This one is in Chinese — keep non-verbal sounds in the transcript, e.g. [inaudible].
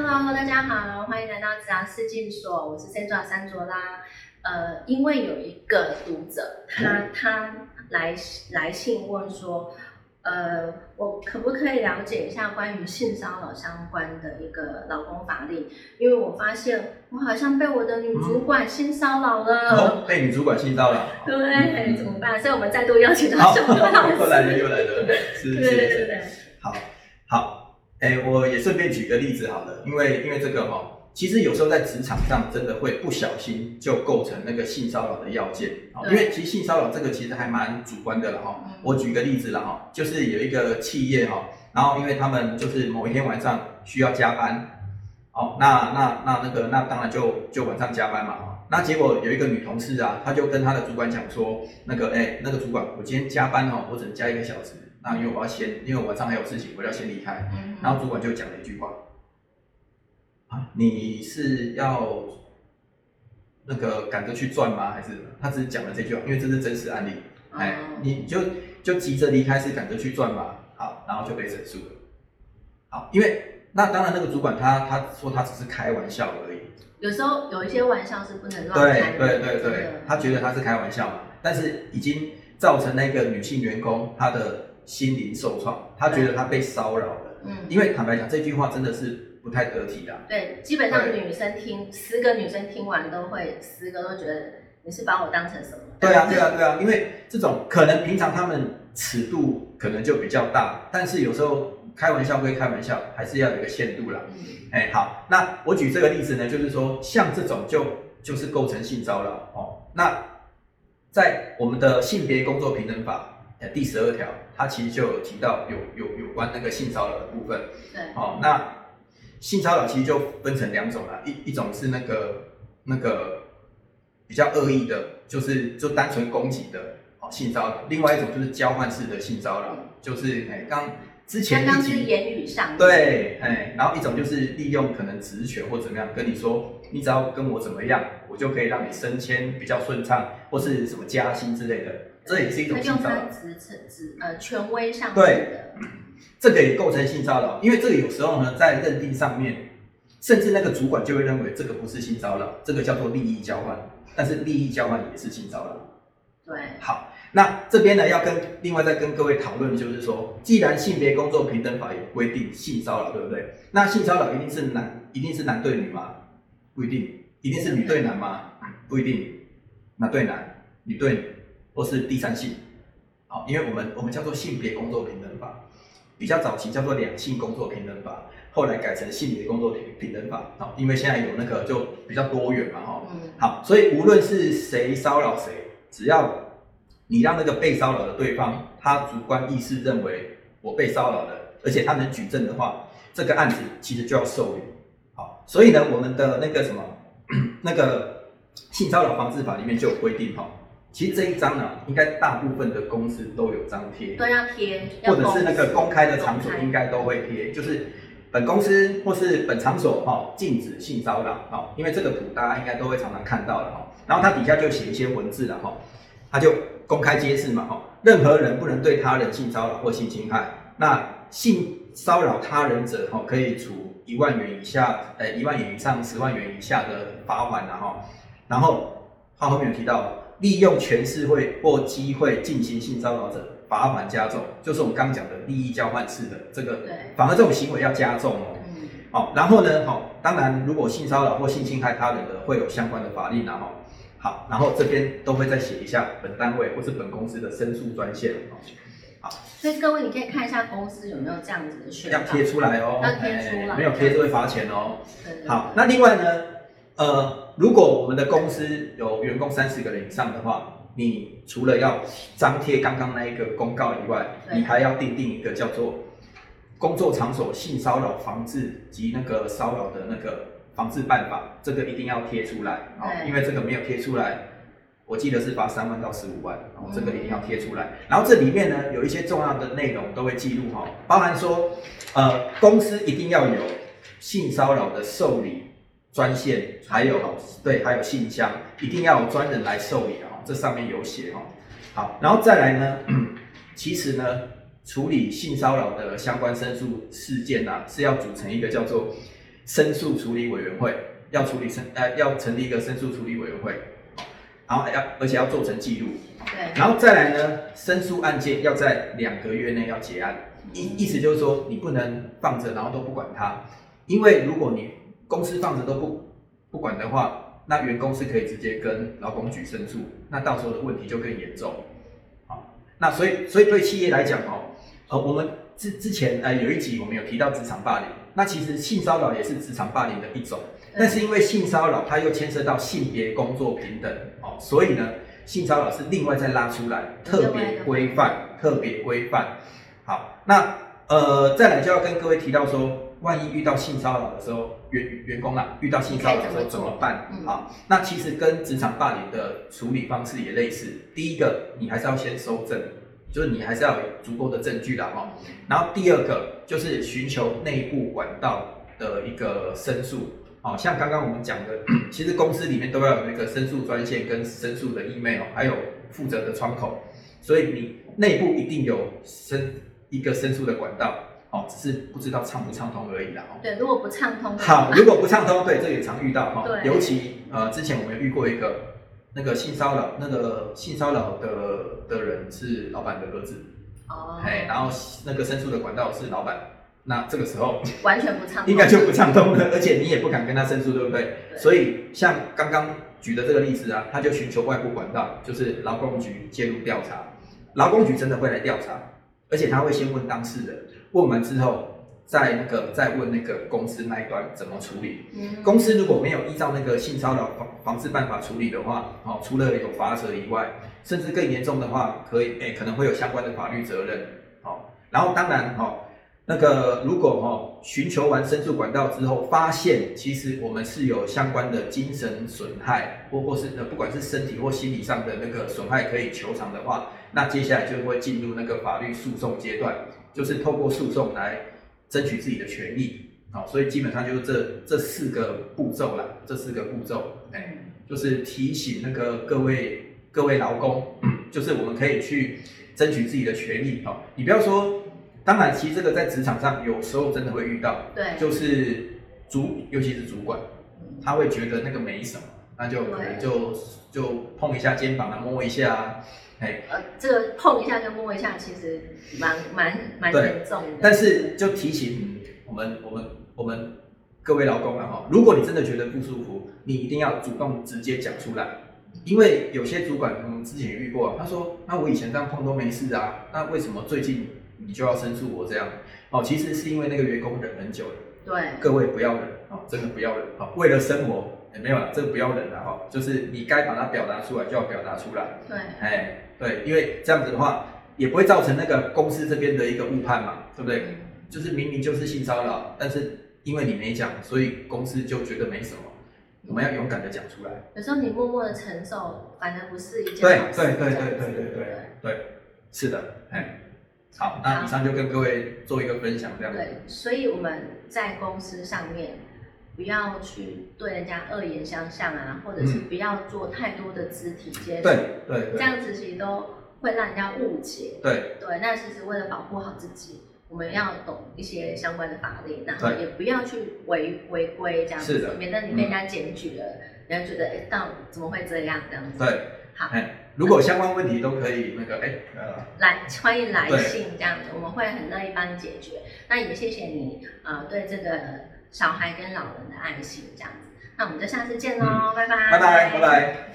Hello，大家好，欢迎来到自然视镜所，我是 Sandra 三卓拉。呃，因为有一个读者，他他来来信问说，呃，我可不可以了解一下关于性骚扰相关的一个劳工法令？因为我发现我好像被我的女主管性骚扰了。哦，被女主管性骚扰。对，[laughs] 怎么办？所以我们再度邀请到小哥老师。[laughs] 又来了，又来了，是是是。好，好。哎，我也顺便举个例子好了，因为因为这个哈，其实有时候在职场上真的会不小心就构成那个性骚扰的要件啊。因为其实性骚扰这个其实还蛮主观的了哈。我举个例子了哈，就是有一个企业哈，然后因为他们就是某一天晚上需要加班，哦，那那那那个那当然就就晚上加班嘛哈。那结果有一个女同事啊，她就跟她的主管讲说，那个哎那个主管，我今天加班哈，我只能加一个小时。那因为我要先，因为晚上还有事情，我要先离开。然后主管就讲了一句话：“啊，你是要那个赶着去赚吗？还是他只是讲了这句话？因为这是真实案例。哎，你就就急着离开是赶着去赚吗？好，然后就被整肃了。好，因为那当然那个主管他他说他只是开玩笑而已。有时候有一些玩笑是不能乱开的。对对对对，他觉得他是开玩笑嘛，但是已经造成那个女性员工她的。心灵受创，他觉得他被骚扰了。嗯，因为坦白讲，这句话真的是不太得体的。对，基本上女生听十个女生听完都会，十个都觉得你是把我当成什么？对啊，对啊，对啊，因为这种可能平常他们尺度可能就比较大，但是有时候开玩笑归开玩笑，还是要有一个限度啦。嗯，哎，好，那我举这个例子呢，就是说像这种就就是构成性骚扰哦。那在我们的性别工作平等法。第十二条，它其实就有提到有有有关那个性骚扰的部分。对，哦，那性骚扰其实就分成两种了，一一种是那个那个比较恶意的，就是就单纯攻击的哦性骚扰；，另外一种就是交换式的性骚扰，就是哎刚之前刚刚是言语上对，哎，然后一种就是利用可能职权或怎么样跟你说，你只要跟我怎么样，我就可以让你升迁比较顺畅，或是什么加薪之类的。这也是一种性骚扰，职职呃权威上对的，这个也构成性骚扰，因为这个有时候呢在认定上面，甚至那个主管就会认为这个不是性骚扰，这个叫做利益交换，但是利益交换也是性骚扰。对，好，那这边呢要跟另外再跟各位讨论，就是说，既然性别工作平等法有规定性骚扰，对不对？那性骚扰一定是男一定是男对女吗？不一定，一定是女对男吗？不一定，男对男，女对女。或是第三性，好，因为我们我们叫做性别工作平等法，比较早期叫做两性工作平等法，后来改成性别工作平平等法，好，因为现在有那个就比较多元嘛，哈，好，所以无论是谁骚扰谁，只要你让那个被骚扰的对方，他主观意识认为我被骚扰了，而且他能举证的话，这个案子其实就要受理，好，所以呢，我们的那个什么 [clears throat] 那个性骚扰防治法里面就有规定，哈。其实这一张呢，应该大部分的公司都有张贴，都要贴，或者是那个公开的场所应该都会贴，就是本公司或是本场所哈禁止性骚扰哈，因为这个图大家应该都会常常看到的哈，然后它底下就写一些文字了哈，它就公开揭示嘛哈，任何人不能对他人性骚扰或性侵害，那性骚扰他人者哈可以处一万元以下，呃一万元以上十万元以下的罚款然后它后面有提到。利用权势会或机会进行性骚扰者，罚款加重，就是我们刚讲的利益交换式的这个，反而这种行为要加重哦。好，然后呢，好，当然如果性骚扰或性侵害他人的，会有相关的法令然后，好，然后这边都会再写一下本单位或是本公司的申诉专线好，所以各位你可以看一下公司有没有这样子的宣要贴出来哦，要贴出来，没有贴就会罚钱哦。好，那另外呢，呃。如果我们的公司有员工三十个人以上的话，你除了要张贴刚刚那一个公告以外，你还要订定一个叫做工作场所性骚扰防治及那个骚扰的那个防治办法，这个一定要贴出来啊，因为这个没有贴出来，我记得是罚三万到十五万，然后这个一定要贴出来。然后这里面呢有一些重要的内容都会记录哈，包含说呃公司一定要有性骚扰的受理。专线还有对，还有信箱，一定要有专人来受理哦！这上面有写哦。好，然后再来呢，其实呢，处理性骚扰的相关申诉事件呢，是要组成一个叫做申诉处理委员会，要处理申呃要成立一个申诉处理委员会，然后要而且要做成记录，对，然后再来呢，申诉案件要在两个月内要结案，意意思就是说你不能放着然后都不管它，因为如果你公司放着都不不管的话，那员工是可以直接跟劳工局申诉，那到时候的问题就更严重。好，那所以所以对企业来讲哦，呃，我们之之前呃有一集我们有提到职场霸凌，那其实性骚扰也是职场霸凌的一种，但是因为性骚扰它又牵涉到性别工作平等哦，所以呢，性骚扰是另外再拉出来，特别规范，特别规范。好，那呃再来就要跟各位提到说，万一遇到性骚扰的时候，员员工啊遇到性骚扰的时候怎么办？嗯好，那其实跟职场霸凌的处理方式也类似。第一个，你还是要先收证，就是你还是要有足够的证据啦哈。然后第二个就是寻求内部管道的一个申诉，哦，像刚刚我们讲的，[clears throat] 其实公司里面都要有那个申诉专线跟申诉的 email，还有负责的窗口，所以你内部一定有申一个申诉的管道，哦，只是不知道畅不畅通而已啦。哦。对，如果不畅通好，，如果不畅通，对，这也常遇到哈。对尤其呃，之前我们有遇过一个那个性骚扰，那个性骚扰的的人是老板的儿子，哦，哎，然后那个申诉的管道是老板，那这个时候完全不畅通，[laughs] 应该就不畅通了，而且你也不敢跟他申诉，对不对？对所以像刚刚举的这个例子啊，他就寻求外部管道，就是劳工局介入调查，劳工局真的会来调查，而且他会先问当事人，问完之后。再那个再问那个公司那一端怎么处理，嗯公司如果没有依照那个性骚扰防防治办法处理的话，哦，除了有罚则以外，甚至更严重的话，可以诶、可能会有相关的法律责任，哦。然后当然哦，那个如果哦寻求完申诉管道之后，发现其实我们是有相关的精神损害，或或是呃不管是身体或心理上的那个损害可以求偿的话，那接下来就会进入那个法律诉讼阶段，就是透过诉讼来争取自己的权益。好，所以基本上就是这这四个步骤啦，这四个步骤，哎，就是提醒那个各位各位劳工，就是我们可以去争取自己的权益。哦，你不要说，当然，其实这个在职场上有时候真的会遇到，对，就是主，尤其是主管，嗯。他会觉得那个没什么，那就可能就就碰一下肩膀啊，摸一下啊，哎，呃，这个碰一下跟摸一下，其实蛮蛮蛮严重的。但是就提醒我们我们我们各位劳工啊哈，如果你真的觉得不舒服，你一定要主动直接讲出来，因为有些主管我们之前也遇过，他说那我以前这样碰都没事啊，那为什么最近你就要申诉我这样？哦，其实是因为那个员工忍很久了，对，各位不要忍哦，真的不要忍哦，为了生活。也没有了，这个不要忍了哈，就是你该把它表达出来就要表达出来，对，哎，对，因为这样子的话也不会造成那个公司这边的一个误判嘛，对不对？嗯就是明明就是性骚扰，但是因为你没讲，所以公司就觉得没什么。我们要勇敢的讲出来。有时候你默默的承受，反而不是一件对好事对对对对对对对，是的，哎，好，那以上就跟各位做一个分享，这样。子。对，所以我们在公司上面不要去对人家恶言相向啊，或者是不要做太多的肢体接触，对这样子其实都会让人家误解。对。对，那其实为了保护好自己，我们要懂一些相关的法律，然后也不要去违违规这样子是的，免得你被人家检举了，人家觉得哎，到怎么会这样这样子？对，好，哎，如果相关问题都可以那个哎呃，来欢迎来信这样子，我们会很乐意帮你解决。那也谢谢你呃对这个小孩跟老人的爱心这样子。那我们就下次见喽，拜拜，拜拜拜拜。